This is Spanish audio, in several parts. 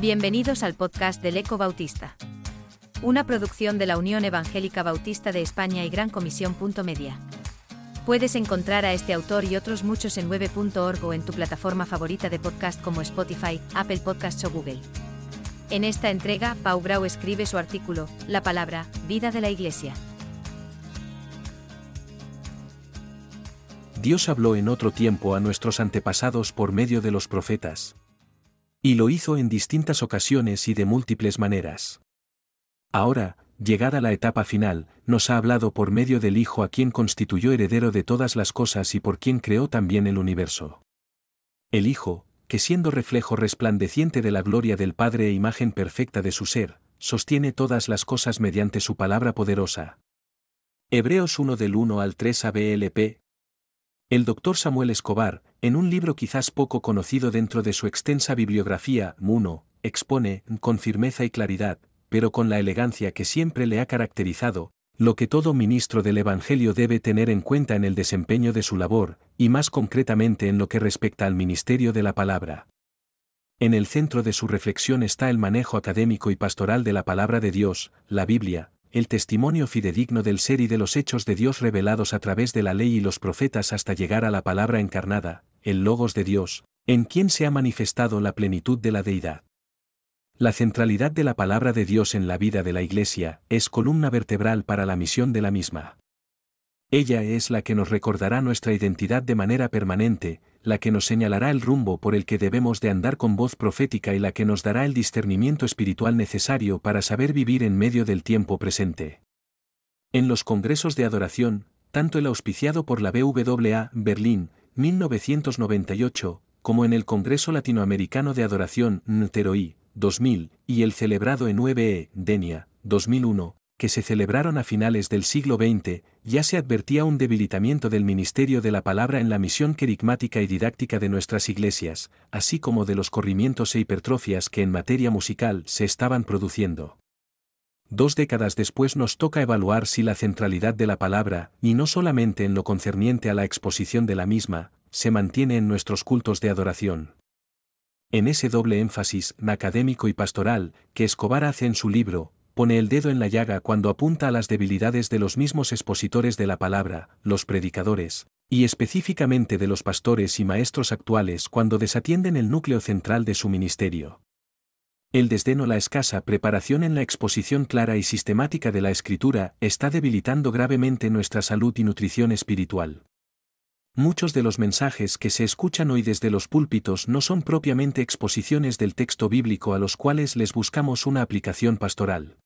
Bienvenidos al podcast del Eco Bautista. Una producción de la Unión Evangélica Bautista de España y Gran Comisión. Media. Puedes encontrar a este autor y otros muchos en 9.org o en tu plataforma favorita de podcast como Spotify, Apple Podcasts o Google. En esta entrega, Pau Brau escribe su artículo, La palabra, vida de la Iglesia. Dios habló en otro tiempo a nuestros antepasados por medio de los profetas. Y lo hizo en distintas ocasiones y de múltiples maneras. Ahora, llegada la etapa final, nos ha hablado por medio del Hijo a quien constituyó heredero de todas las cosas y por quien creó también el universo. El Hijo, que siendo reflejo resplandeciente de la gloria del Padre e imagen perfecta de su ser, sostiene todas las cosas mediante su palabra poderosa. Hebreos 1 del 1 al 3 ABLP, el doctor Samuel Escobar, en un libro quizás poco conocido dentro de su extensa bibliografía, Muno, expone, con firmeza y claridad, pero con la elegancia que siempre le ha caracterizado, lo que todo ministro del Evangelio debe tener en cuenta en el desempeño de su labor, y más concretamente en lo que respecta al ministerio de la palabra. En el centro de su reflexión está el manejo académico y pastoral de la palabra de Dios, la Biblia, el testimonio fidedigno del ser y de los hechos de Dios revelados a través de la ley y los profetas hasta llegar a la palabra encarnada, el Logos de Dios, en quien se ha manifestado la plenitud de la deidad. La centralidad de la palabra de Dios en la vida de la Iglesia es columna vertebral para la misión de la misma. Ella es la que nos recordará nuestra identidad de manera permanente, la que nos señalará el rumbo por el que debemos de andar con voz profética y la que nos dará el discernimiento espiritual necesario para saber vivir en medio del tiempo presente. En los congresos de adoración, tanto el auspiciado por la BWA Berlín, 1998, como en el Congreso Latinoamericano de Adoración NTEROI, 2000, y el celebrado en UBE, Denia, 2001, que se celebraron a finales del siglo XX, ya se advertía un debilitamiento del ministerio de la palabra en la misión querigmática y didáctica de nuestras iglesias, así como de los corrimientos e hipertrofias que en materia musical se estaban produciendo. Dos décadas después nos toca evaluar si la centralidad de la palabra, y no solamente en lo concerniente a la exposición de la misma, se mantiene en nuestros cultos de adoración. En ese doble énfasis, académico y pastoral, que Escobar hace en su libro, pone el dedo en la llaga cuando apunta a las debilidades de los mismos expositores de la palabra, los predicadores, y específicamente de los pastores y maestros actuales cuando desatienden el núcleo central de su ministerio. El desdén o la escasa preparación en la exposición clara y sistemática de la escritura está debilitando gravemente nuestra salud y nutrición espiritual. Muchos de los mensajes que se escuchan hoy desde los púlpitos no son propiamente exposiciones del texto bíblico a los cuales les buscamos una aplicación pastoral.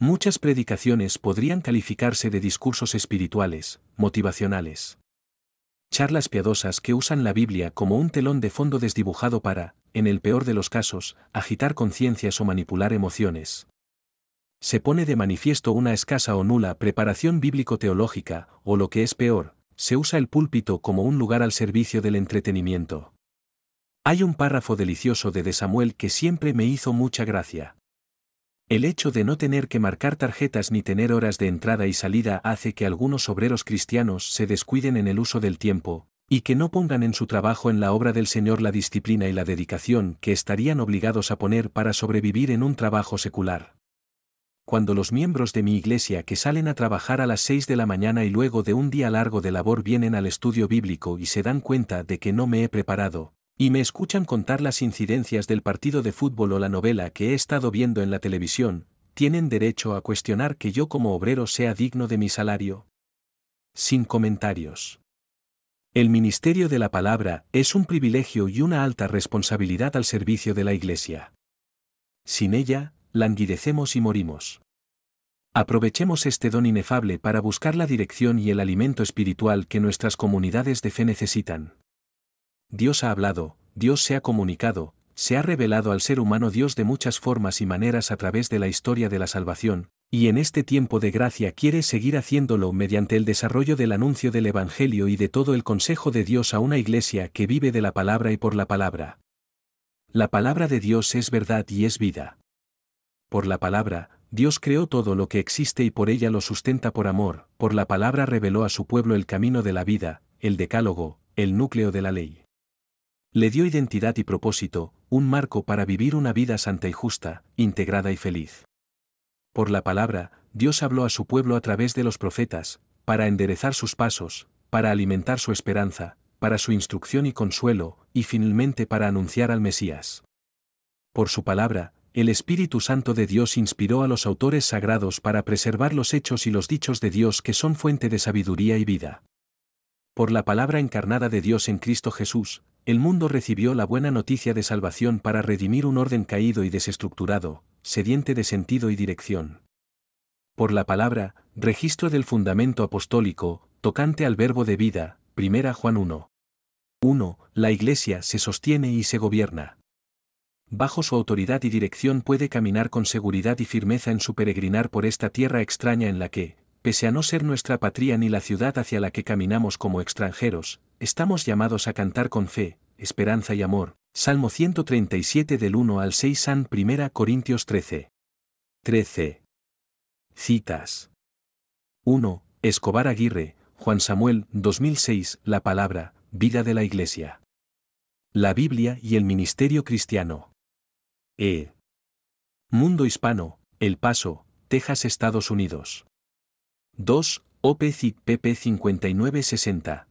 Muchas predicaciones podrían calificarse de discursos espirituales, motivacionales. Charlas piadosas que usan la Biblia como un telón de fondo desdibujado para, en el peor de los casos, agitar conciencias o manipular emociones. Se pone de manifiesto una escasa o nula preparación bíblico-teológica, o lo que es peor, se usa el púlpito como un lugar al servicio del entretenimiento. Hay un párrafo delicioso de De Samuel que siempre me hizo mucha gracia. El hecho de no tener que marcar tarjetas ni tener horas de entrada y salida hace que algunos obreros cristianos se descuiden en el uso del tiempo, y que no pongan en su trabajo en la obra del Señor la disciplina y la dedicación que estarían obligados a poner para sobrevivir en un trabajo secular. Cuando los miembros de mi iglesia que salen a trabajar a las 6 de la mañana y luego de un día largo de labor vienen al estudio bíblico y se dan cuenta de que no me he preparado, y me escuchan contar las incidencias del partido de fútbol o la novela que he estado viendo en la televisión, ¿tienen derecho a cuestionar que yo como obrero sea digno de mi salario? Sin comentarios. El ministerio de la palabra es un privilegio y una alta responsabilidad al servicio de la Iglesia. Sin ella, languidecemos y morimos. Aprovechemos este don inefable para buscar la dirección y el alimento espiritual que nuestras comunidades de fe necesitan. Dios ha hablado, Dios se ha comunicado, se ha revelado al ser humano Dios de muchas formas y maneras a través de la historia de la salvación, y en este tiempo de gracia quiere seguir haciéndolo mediante el desarrollo del anuncio del Evangelio y de todo el consejo de Dios a una iglesia que vive de la palabra y por la palabra. La palabra de Dios es verdad y es vida. Por la palabra, Dios creó todo lo que existe y por ella lo sustenta por amor, por la palabra reveló a su pueblo el camino de la vida, el decálogo, el núcleo de la ley. Le dio identidad y propósito, un marco para vivir una vida santa y justa, integrada y feliz. Por la palabra, Dios habló a su pueblo a través de los profetas, para enderezar sus pasos, para alimentar su esperanza, para su instrucción y consuelo, y finalmente para anunciar al Mesías. Por su palabra, el Espíritu Santo de Dios inspiró a los autores sagrados para preservar los hechos y los dichos de Dios que son fuente de sabiduría y vida. Por la palabra encarnada de Dios en Cristo Jesús, el mundo recibió la buena noticia de salvación para redimir un orden caído y desestructurado, sediente de sentido y dirección. Por la palabra, registro del fundamento apostólico, tocante al verbo de vida, 1 Juan 1. 1. La Iglesia se sostiene y se gobierna. Bajo su autoridad y dirección puede caminar con seguridad y firmeza en su peregrinar por esta tierra extraña en la que, pese a no ser nuestra patria ni la ciudad hacia la que caminamos como extranjeros, estamos llamados a cantar con fe, esperanza y amor. Salmo 137 del 1 al 6 San 1 Corintios 13. 13. Citas. 1. Escobar Aguirre, Juan Samuel, 2006, La palabra, vida de la Iglesia. La Biblia y el Ministerio Cristiano. E. Mundo Hispano, El Paso, Texas, Estados Unidos. 2. OPCIC PP 5960.